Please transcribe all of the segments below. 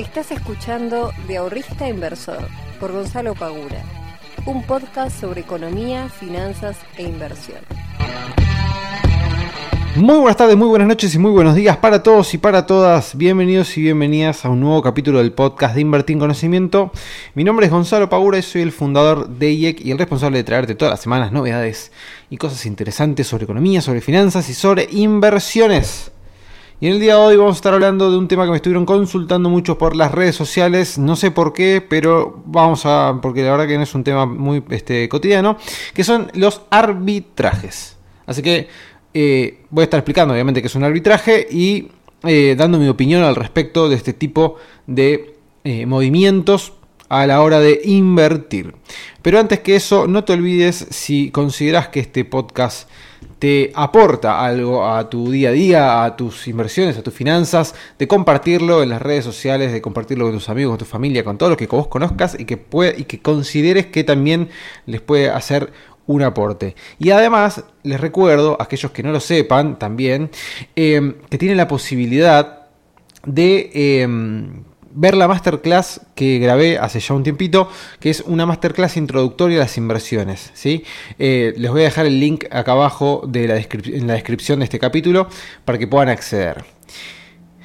Estás escuchando De Ahorrista Inversor por Gonzalo Pagura, un podcast sobre economía, finanzas e inversión. Muy buenas tardes, muy buenas noches y muy buenos días para todos y para todas. Bienvenidos y bienvenidas a un nuevo capítulo del podcast de Invertir en Conocimiento. Mi nombre es Gonzalo Pagura y soy el fundador de IEC y el responsable de traerte todas las semanas novedades y cosas interesantes sobre economía, sobre finanzas y sobre inversiones. Y en el día de hoy vamos a estar hablando de un tema que me estuvieron consultando mucho por las redes sociales, no sé por qué, pero vamos a, porque la verdad que no es un tema muy este, cotidiano, que son los arbitrajes. Así que eh, voy a estar explicando obviamente qué es un arbitraje y eh, dando mi opinión al respecto de este tipo de eh, movimientos a la hora de invertir. Pero antes que eso, no te olvides si consideras que este podcast te aporta algo a tu día a día, a tus inversiones, a tus finanzas, de compartirlo en las redes sociales, de compartirlo con tus amigos, con tu familia, con todos los que vos conozcas y que, y que consideres que también les puede hacer un aporte. Y además, les recuerdo, a aquellos que no lo sepan también, eh, que tienen la posibilidad de eh, ver la masterclass que grabé hace ya un tiempito, que es una masterclass introductoria a las inversiones. ¿sí? Eh, les voy a dejar el link acá abajo de la en la descripción de este capítulo para que puedan acceder.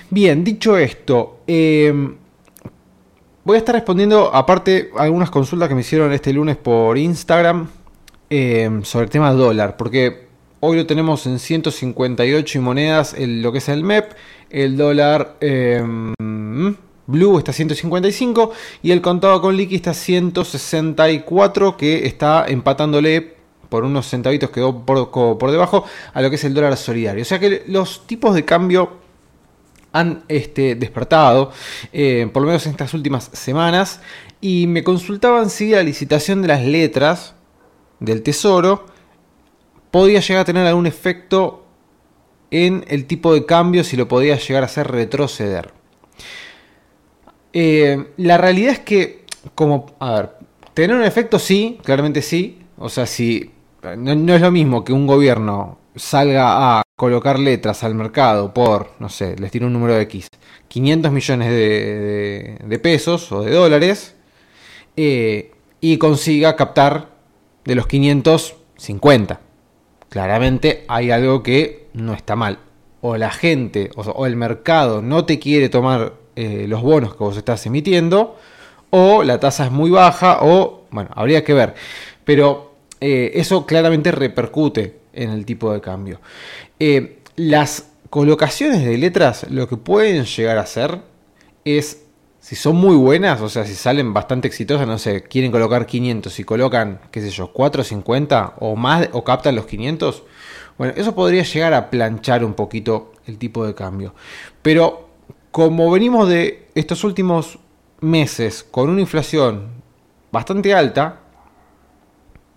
Bien, dicho esto, em, voy a estar respondiendo aparte algunas consultas que me hicieron este lunes por Instagram em, sobre el tema dólar, porque hoy lo tenemos en 158 y monedas lo que es el MEP, el dólar... Em, Blue está 155 y el contado con liqui está 164 que está empatándole por unos centavitos quedó por, por debajo a lo que es el dólar solidario. O sea que los tipos de cambio han este, despertado, eh, por lo menos en estas últimas semanas, y me consultaban si la licitación de las letras del Tesoro podía llegar a tener algún efecto en el tipo de cambio, si lo podía llegar a hacer retroceder. Eh, la realidad es que, como, a ver, tener un efecto sí, claramente sí. O sea, si no, es lo mismo que un gobierno salga a colocar letras al mercado por, no sé, les tiro un número de X, 500 millones de, pesos o de dólares, eh, y consiga captar de los 550. Claramente hay algo que no está mal. O la gente o el mercado no te quiere tomar eh, los bonos que vos estás emitiendo, o la tasa es muy baja, o, bueno, habría que ver. Pero eh, eso claramente repercute en el tipo de cambio. Eh, las colocaciones de letras lo que pueden llegar a hacer es, si son muy buenas, o sea, si salen bastante exitosas, no sé, quieren colocar 500 y colocan, qué sé yo, 450 o más, o captan los 500, bueno, eso podría llegar a planchar un poquito el tipo de cambio. Pero como venimos de estos últimos meses con una inflación bastante alta,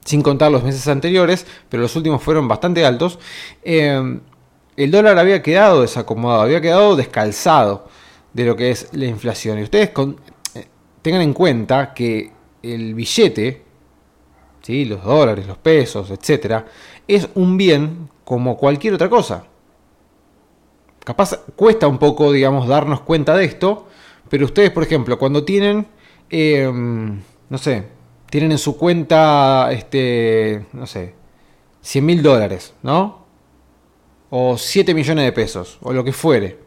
sin contar los meses anteriores, pero los últimos fueron bastante altos, eh, el dólar había quedado desacomodado, había quedado descalzado de lo que es la inflación. Y ustedes eh, tengan en cuenta que el billete, ¿sí? los dólares, los pesos, etc., es un bien como cualquier otra cosa. Capaz cuesta un poco, digamos, darnos cuenta de esto, pero ustedes, por ejemplo, cuando tienen, em, no sé, tienen en su cuenta, este, no sé, 100 mil dólares, ¿no? O 7 millones de pesos, o lo que fuere.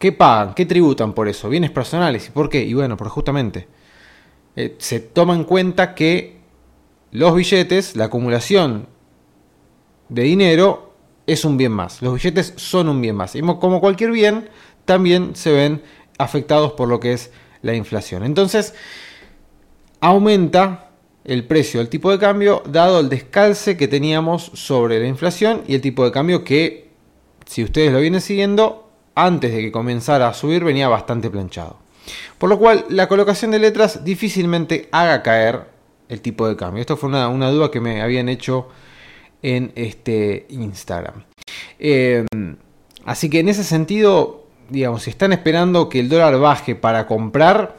¿Qué pagan? ¿Qué tributan por eso? Bienes personales. ¿Y por qué? Y bueno, porque justamente eh, se toma en cuenta que los billetes, la acumulación de dinero, es un bien más. Los billetes son un bien más. Y como cualquier bien, también se ven afectados por lo que es la inflación. Entonces, aumenta el precio del tipo de cambio dado el descalce que teníamos sobre la inflación y el tipo de cambio que, si ustedes lo vienen siguiendo, antes de que comenzara a subir venía bastante planchado. Por lo cual, la colocación de letras difícilmente haga caer el tipo de cambio. Esto fue una, una duda que me habían hecho en este Instagram. Eh, así que en ese sentido, digamos, si están esperando que el dólar baje para comprar,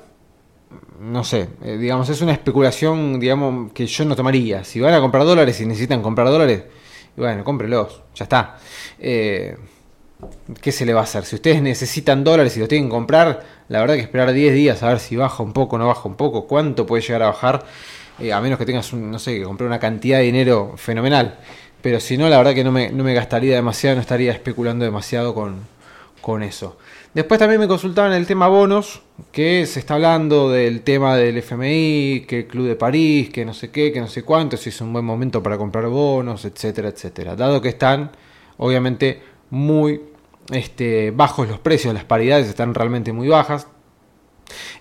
no sé, eh, digamos, es una especulación, digamos, que yo no tomaría. Si van a comprar dólares y necesitan comprar dólares, bueno, cómprelos, ya está. Eh, ¿qué se le va a hacer? Si ustedes necesitan dólares y los tienen que comprar, la verdad que esperar 10 días a ver si baja un poco, no baja un poco, cuánto puede llegar a bajar, eh, a menos que tengas, un, no sé, que comprar una cantidad de dinero fenomenal. Pero si no, la verdad que no me, no me gastaría demasiado, no estaría especulando demasiado con, con eso. Después también me consultaban el tema bonos, que se está hablando del tema del FMI, que el Club de París, que no sé qué, que no sé cuánto, si es un buen momento para comprar bonos, etcétera, etcétera. Dado que están, obviamente, muy este, bajos los precios, las paridades están realmente muy bajas.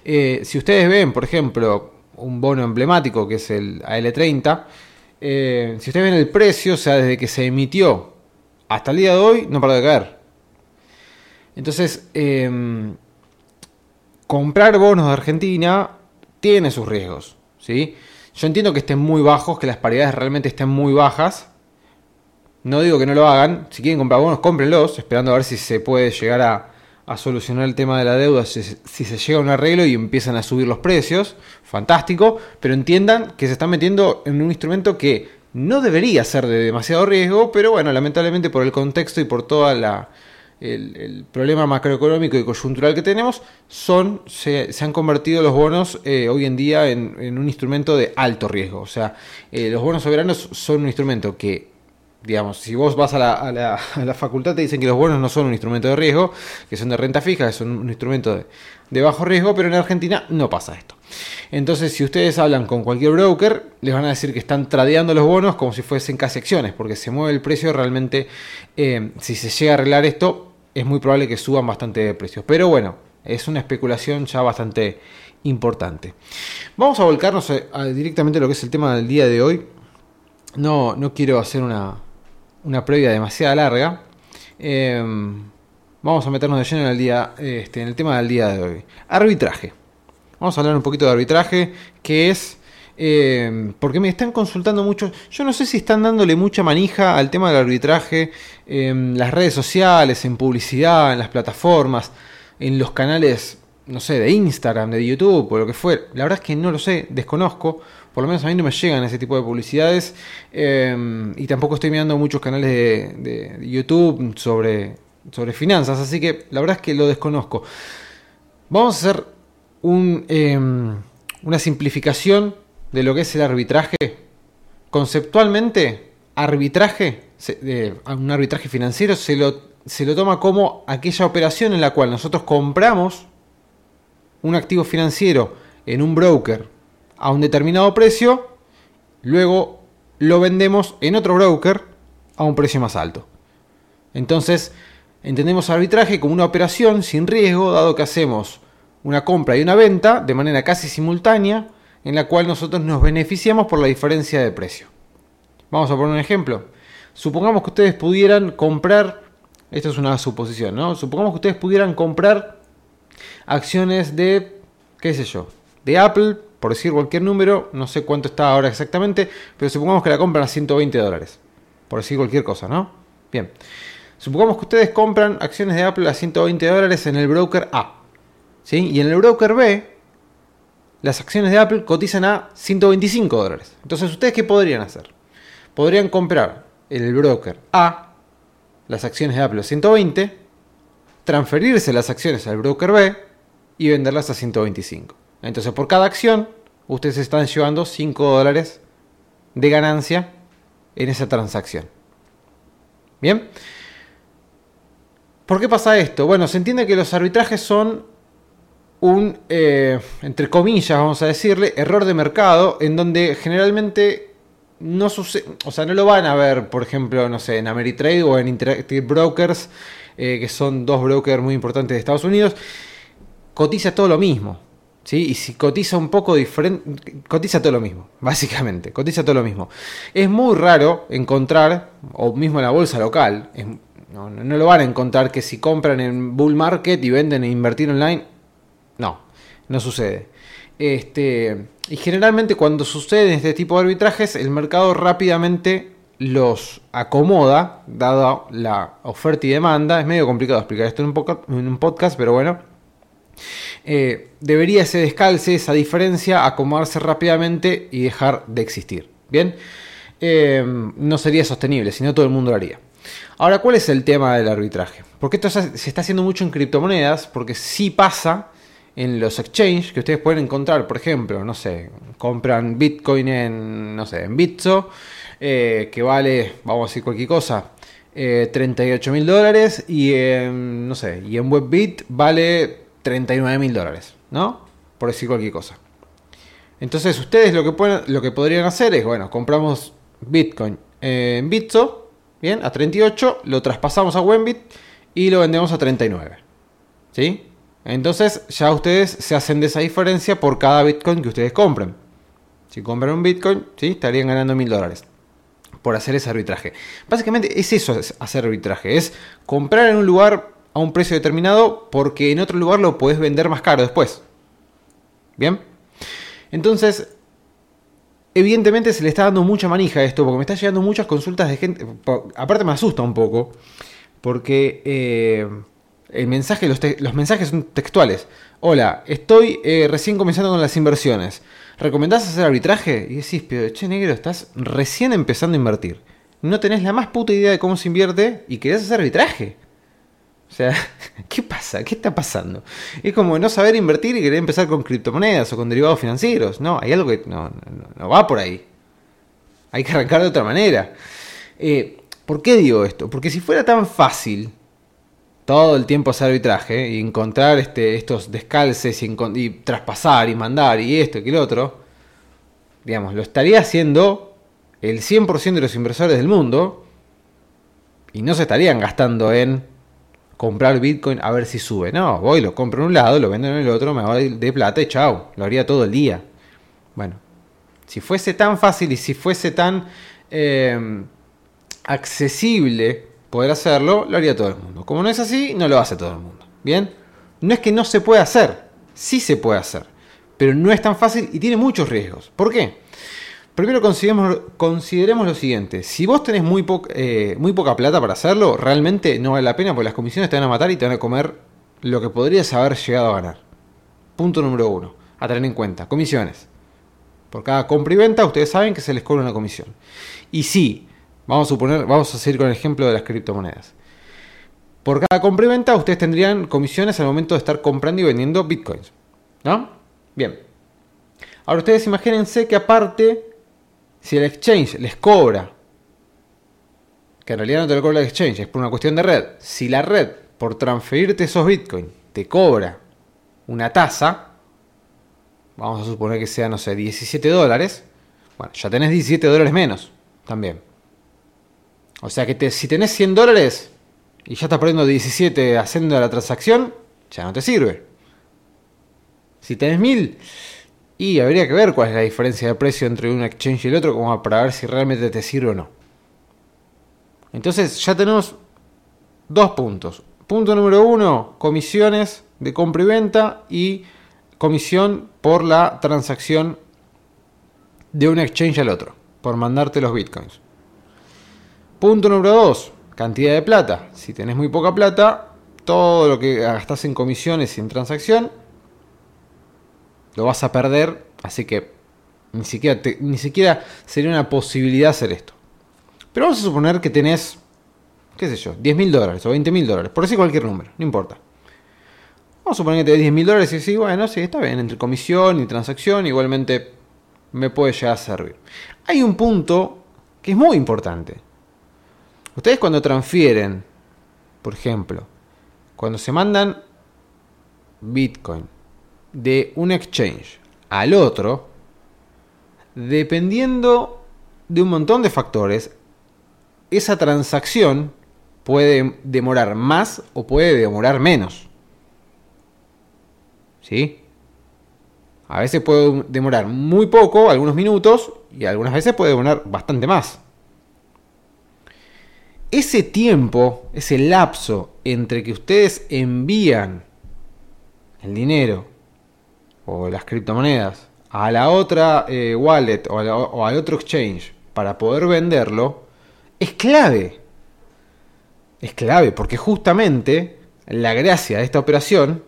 Eh, si ustedes ven, por ejemplo, un bono emblemático que es el AL30, eh, si ustedes ven el precio, o sea, desde que se emitió hasta el día de hoy, no para de caer. Entonces, em, comprar bonos de Argentina tiene sus riesgos. ¿sí? Yo entiendo que estén muy bajos, que las paridades realmente estén muy bajas. No digo que no lo hagan. Si quieren comprar bonos, cómprenlos, esperando a ver si se puede llegar a, solucionar el tema de la deuda, si, si, se llega a un arreglo y empiezan a subir los precios. Fantástico. Pero entiendan que se están metiendo en un instrumento que no debería ser de demasiado riesgo, pero bueno, lamentablemente por el contexto y por toda la, el, problema macroeconómico y coyuntural que tenemos, son, se, han convertido los bonos eh, hoy en día en, un instrumento de alto riesgo. O sea, eh, los bonos soberanos son un instrumento que, digamos, si vos vas a la, a, la, a la, facultad te dicen que los bonos no son un instrumento de riesgo, que son de renta fija, que son un instrumento de, de bajo riesgo, pero en Argentina no pasa esto. Entonces, si ustedes hablan con cualquier broker, les van a decir que están tradeando los bonos como si fuesen casi acciones, porque se mueve el precio realmente. Eh, si se llega a arreglar esto, es muy probable que suban bastante de precios. Pero bueno, es una especulación ya bastante importante. Vamos a volcarnos directamente a lo que es el tema del día de hoy. No, no quiero hacer una, una previa demasiado larga. Em, vamos a meternos de lleno en el, día, este, en el tema del día de hoy. Arbitraje. Vamos a hablar un poquito de arbitraje, que es... Eh, porque me están consultando mucho. Yo no sé si están dándole mucha manija al tema del arbitraje en las redes sociales, en publicidad, en las plataformas, en los canales, no sé, de Instagram, de YouTube o lo que fuera. La verdad es que no lo sé, desconozco. Por lo menos a mí no me llegan ese tipo de publicidades. Eh, y tampoco estoy mirando muchos canales de, YouTube sobre, sobre finanzas. Así que la verdad es que lo desconozco. Vamos a hacer em, una simplificación de lo que es el arbitraje. Conceptualmente, arbitraje, un arbitraje financiero se lo, se lo toma como aquella operación en la cual nosotros compramos un activo financiero en un broker a un determinado precio, luego lo vendemos en otro broker a un precio más alto. Entonces, entendemos arbitraje como una operación sin riesgo, dado que hacemos una compra y una venta de manera casi simultánea en la cual nosotros nos beneficiamos por la diferencia de precio. Vamos a poner un ejemplo. Supongamos que ustedes pudieran comprar, esto es una suposición, ¿no? Supongamos que ustedes pudieran comprar acciones de, qué sé yo, de Apple, por decir cualquier número, no sé cuánto está ahora exactamente, pero supongamos que la compran a 120 dólares, por decir cualquier cosa, ¿no? Bien. Supongamos que ustedes compran acciones de Apple a 120 dólares en el broker A. Y en el broker B, las acciones de Apple cotizan a 125 dólares. Entonces, ¿ustedes qué podrían hacer? Podrían comprar en el broker A las acciones de Apple a 120, transferirse las acciones al broker B y venderlas a 125. Entonces, por cada acción, ustedes están llevando 5 dólares de ganancia en esa transacción. Bien. ¿Por qué pasa esto? Bueno, se entiende que los arbitrajes son un, eh, entre comillas, vamos a decirle, error de mercado, en donde generalmente no sucede, o sea, no lo van a ver, por ejemplo, no sé, en Ameritrade o en Interactive Brokers, eh, que son dos brokers muy importantes de Estados Unidos, cotiza todo lo mismo. ¿Sí? Y si cotiza un poco diferente, cotiza todo lo mismo, básicamente, cotiza todo lo mismo. Es muy raro encontrar, o mismo en la bolsa local, no, no, lo van a encontrar que si compran en bull market y venden e invertir online, no, no sucede. Este, y generalmente cuando suceden este tipo de arbitrajes, el mercado rápidamente los acomoda, dado la oferta y demanda. Es medio complicado explicar esto en un podcast, pero bueno. Eh, debería ese descalce, esa diferencia, acomodarse rápidamente y dejar de existir. Bien, eh, no sería sostenible, si no todo el mundo lo haría. Ahora, ¿cuál es el tema del arbitraje? Porque esto se está haciendo mucho en criptomonedas, porque sí pasa en los exchanges que ustedes pueden encontrar, por ejemplo, no sé, compran Bitcoin en, no sé, en Bitso, eh, que vale, vamos a decir cualquier cosa, 38 eh, mil dólares y en, no sé, y en WebBit vale 39 mil dólares, ¿no? Por decir cualquier cosa. Entonces ustedes lo que, pueden, lo que podrían hacer es, bueno, compramos Bitcoin en Bitso, bien, a 38, lo traspasamos a Wenbit y lo vendemos a 39. ¿Sí? Entonces ya ustedes se hacen de esa diferencia por cada Bitcoin que ustedes compren. Si compran un Bitcoin, ¿sí? estarían ganando mil dólares por hacer ese arbitraje. Básicamente es eso, hacer arbitraje. Es comprar en un lugar a un precio determinado porque en otro lugar lo puedes vender más caro después. ¿Bien? Entonces, evidentemente se le está dando mucha manija a esto porque me está llegando muchas consultas de gente. Aparte me asusta un poco porque... Eh, el mensaje, los, mensajes son textuales. Hola, estoy eh, recién comenzando con las inversiones. ¿Recomendás hacer arbitraje? Y decís, pero che negro, estás recién empezando a invertir. No tenés la más puta idea de cómo se invierte y querés hacer arbitraje. O sea, ¿qué pasa? ¿Qué está pasando? Es como no saber invertir y querer empezar con criptomonedas o con derivados financieros. No, hay algo que no, va por ahí. Hay que arrancar de otra manera. Eh, ¿Por qué digo esto? Porque si fuera tan fácil todo el tiempo hacer arbitraje y encontrar este, estos descalces y, traspasar y mandar y esto y lo otro, digamos, lo estaría haciendo el 100% de los inversores del mundo y no se estarían gastando en comprar Bitcoin a ver si sube. No, voy, lo compro en un lado, lo vendo en el otro, me voy de plata y chao, lo haría todo el día. Bueno, si fuese tan fácil y si fuese tan eh, accesible poder hacerlo, lo haría todo el mundo. Como no es así, no lo hace todo el mundo. ¿Bien? No es que no se pueda hacer, sí se puede hacer, pero no es tan fácil y tiene muchos riesgos. ¿Por qué? Primero consideremos, consideremos lo siguiente, si vos tenés muy, eh, muy poca plata para hacerlo, realmente no vale la pena porque las comisiones te van a matar y te van a comer lo que podrías haber llegado a ganar. Punto número uno, a tener en cuenta, comisiones. Por cada compra y venta ustedes saben que se les cobra una comisión. Y si Vamos a suponer, vamos a seguir con el ejemplo de las criptomonedas. Por cada compra y venta, ustedes tendrían comisiones al momento de estar comprando y vendiendo bitcoins. ¿No? Bien. Ahora ustedes imagínense que aparte, si el exchange les cobra, que en realidad no te lo cobra el exchange, es por una cuestión de red. Si la red, por transferirte esos bitcoins, te cobra una tasa, vamos a suponer que sea, no sé, 17 dólares, bueno, ya tenés 17 dólares menos también. O sea que si tenés 100 dólares y ya estás perdiendo 17 haciendo la transacción, ya no te sirve. Si tenés 1000, y habría que ver cuál es la diferencia de precio entre un exchange y el otro como para ver si realmente te sirve o no. Entonces ya tenemos dos puntos. Punto número uno, comisiones de compra y venta y comisión por la transacción de un exchange al otro, por mandarte los bitcoins. Punto número 2, cantidad de plata. Si tenés muy poca plata, todo lo que gastas en comisiones y en transacción, lo vas a perder. Así que ni siquiera, ni siquiera sería una posibilidad hacer esto. Pero vamos a suponer que tenés, qué sé yo, 10 mil dólares o 20 mil dólares. Por decir cualquier número, no importa. Vamos a suponer que tenés 10 mil dólares y decís, bueno, sí, está bien, entre comisión y transacción igualmente me puede llegar a servir. Hay un punto que es muy importante. Ustedes cuando transfieren, por ejemplo, cuando se mandan Bitcoin de un exchange al otro, dependiendo de un montón de factores, esa transacción puede demorar más o puede demorar menos. ¿Sí? A veces puede demorar muy poco, algunos minutos, y algunas veces puede demorar bastante más ese tiempo, ese lapso entre que ustedes envían el dinero o las criptomonedas a la otra eh, wallet o, o al otro exchange para poder venderlo, es clave. Es clave porque justamente la gracia de esta operación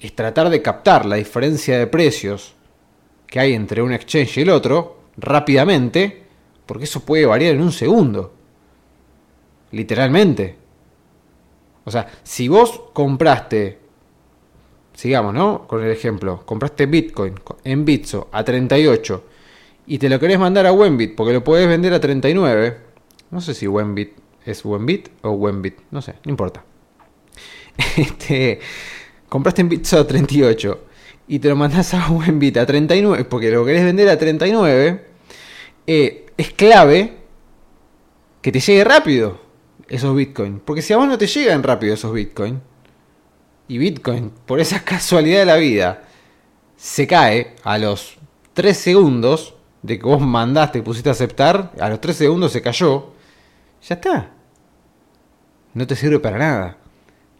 es tratar de captar la diferencia de precios que hay entre un exchange y el otro rápidamente, porque eso puede variar en un segundo. literalmente. O sea, si vos compraste, sigamos, ¿no? Con el ejemplo, compraste Bitcoin en Bitso a 38 y te lo querés mandar a Wenbit porque lo podés vender a 39, no sé si Wenbit es Wenbit o Wenbit, no sé, no importa. Este, compraste en Bitso a 38 y te lo mandás a Wenbit a 39 porque lo querés vender a 39, eh, es clave que te llegue rápido esos Bitcoin. Porque si a vos no te llegan rápido esos Bitcoin, y Bitcoin, por esa casualidad de la vida, se cae a los 3 segundos de que vos mandaste pusiste a aceptar, a los 3 segundos se cayó, ya está. No te sirve para nada.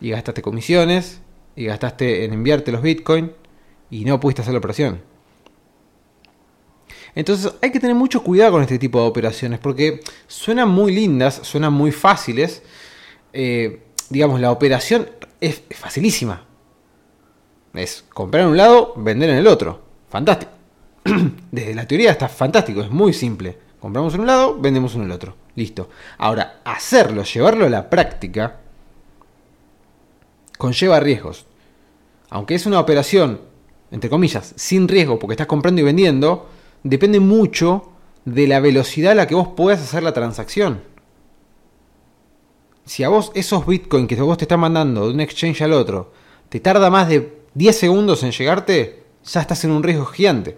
Y gastaste comisiones, y gastaste en enviarte los Bitcoin, y no pudiste hacer la operación. Entonces hay que tener mucho cuidado con este tipo de operaciones porque suenan muy lindas, suenan muy fáciles. Eh, digamos, la operación es facilísima. Es comprar en un lado, vender en el otro. Fantástico. Desde la teoría está fantástico, es muy simple. Compramos en un lado, vendemos en el otro. Listo. Ahora, hacerlo, llevarlo a la práctica, conlleva riesgos. Aunque es una operación, entre comillas, sin riesgo porque estás comprando y vendiendo, depende mucho de la velocidad a la que vos puedas hacer la transacción. Si a vos esos bitcoins que vos te están mandando de un exchange al otro te tarda más de 10 segundos en llegarte, ya estás en un riesgo gigante.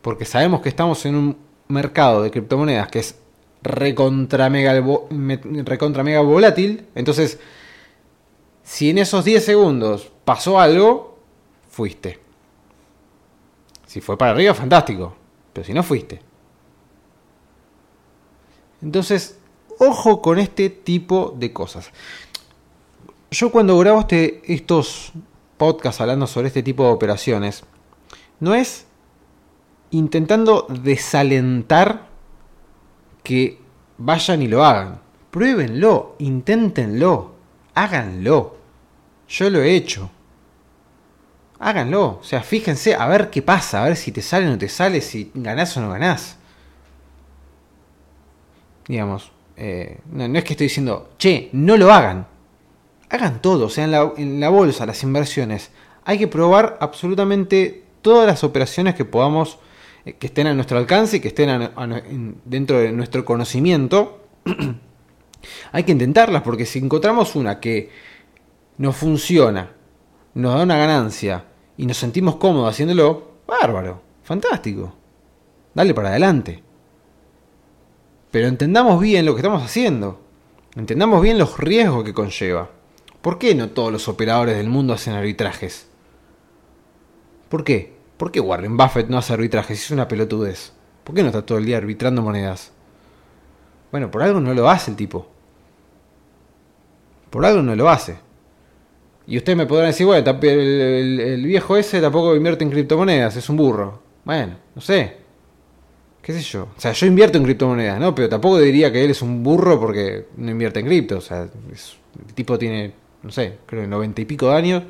Porque sabemos que estamos en un mercado de criptomonedas que es recontra mega, recontra mega volátil. Entonces, si en esos 10 segundos pasó algo, fuiste. Si fue para arriba, fantástico. Pero si no fuiste. Entonces, ojo con este tipo de cosas. Yo cuando grabo este, estos podcasts hablando sobre este tipo de operaciones, no es intentando desalentar que vayan y lo hagan. Pruébenlo, inténtenlo, háganlo. Yo lo he hecho háganlo. O sea, fíjense a ver qué pasa, a ver si te sale o no te sale, si ganás o no ganás. Digamos, eh, no, es que estoy diciendo, che, no lo hagan. Hagan todo, o sea, en la, bolsa, las inversiones. Hay que probar absolutamente todas las operaciones que podamos, eh, que estén a nuestro alcance y que estén dentro de nuestro conocimiento. Hay que intentarlas porque si encontramos una que no funciona nos da una ganancia y nos sentimos cómodos haciéndolo, bárbaro, fantástico. Dale para adelante. Pero entendamos bien lo que estamos haciendo. Entendamos bien los riesgos que conlleva. ¿Por qué no todos los operadores del mundo hacen arbitrajes? ¿Por qué? ¿Por qué Warren Buffett no hace arbitrajes? Es una pelotudez. ¿Por qué no está todo el día arbitrando monedas? Bueno, por algo no lo hace el tipo. Por algo no lo hace. Y ustedes me podrán decir, bueno, el, viejo ese tampoco invierte en criptomonedas, es un burro. Bueno, no sé. ¿Qué sé yo? O sea, yo invierto en criptomonedas, ¿no? Pero tampoco diría que él es un burro porque no invierte en cripto. O sea, el tipo tiene, no sé, creo noventa y pico de años.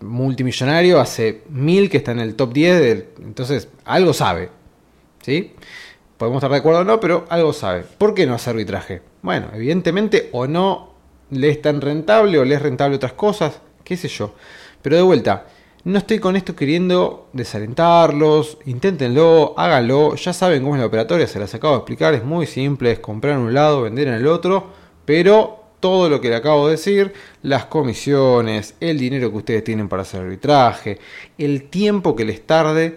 Multimillonario, hace mil que está en el top 10. entonces, algo sabe. ¿Sí? Podemos estar de acuerdo o no, pero algo sabe. ¿Por qué no hace arbitraje? Bueno, evidentemente o no le es tan rentable o le es rentable otras cosas, qué sé yo. Pero de vuelta, no estoy con esto queriendo desalentarlos, inténtenlo, háganlo, ya saben cómo es la operatoria, se las acabo de explicar, es muy simple, es comprar en un lado, vender en el otro, pero todo lo que le acabo de decir, las comisiones, el dinero que ustedes tienen para hacer arbitraje, el tiempo que les tarde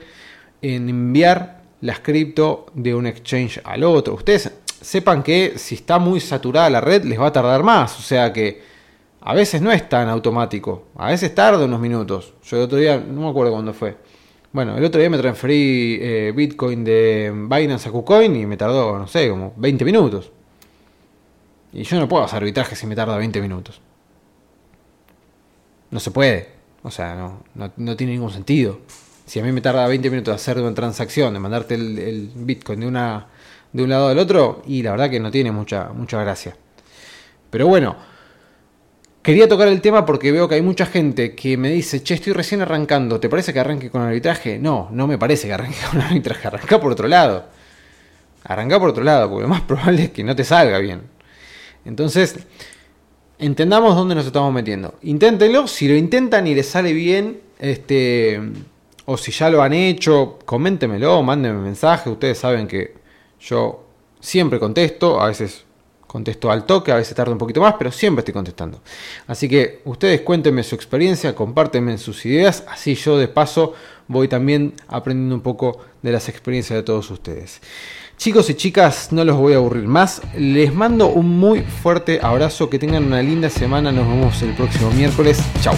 en enviar las cripto de un exchange al otro. Ustedes sepan que si está muy saturada la red les va a tardar más. O sea que a veces no es tan automático. A veces tarda unos minutos. Yo el otro día, no me acuerdo cuándo fue. Bueno, el otro día me transferí eh, Bitcoin de Binance a KuCoin y me tardó, no sé, como 20 minutos. Y yo no puedo hacer arbitraje si me tarda 20 minutos. No se puede. O sea, no, no, tiene ningún sentido. Si a mí me tarda 20 minutos hacer una transacción, de mandarte el Bitcoin de una de un lado al otro y la verdad que no tiene mucha, mucha gracia. Pero bueno, quería tocar el tema porque veo que hay mucha gente que me dice, che, estoy recién arrancando, ¿te parece que arranque con arbitraje? No, no me parece que arranque con arbitraje, arranca por otro lado. arrancá por otro lado, porque lo más probable es que no te salga bien. Entonces, entendamos dónde nos estamos metiendo. Inténtenlo, si lo intentan y les sale bien, este, o si ya lo han hecho, coméntemelo, mándenme mensaje. Ustedes saben que yo siempre contesto, a veces contesto al toque, a veces tarda un poquito más, pero siempre estoy contestando. Así que ustedes cuéntenme su experiencia, compártenme sus ideas, así yo de paso voy también aprendiendo un poco de las experiencias de todos ustedes. Chicos y chicas, no los voy a aburrir más. Les mando un muy fuerte abrazo. Que tengan una linda semana. Nos vemos el próximo miércoles. Chao.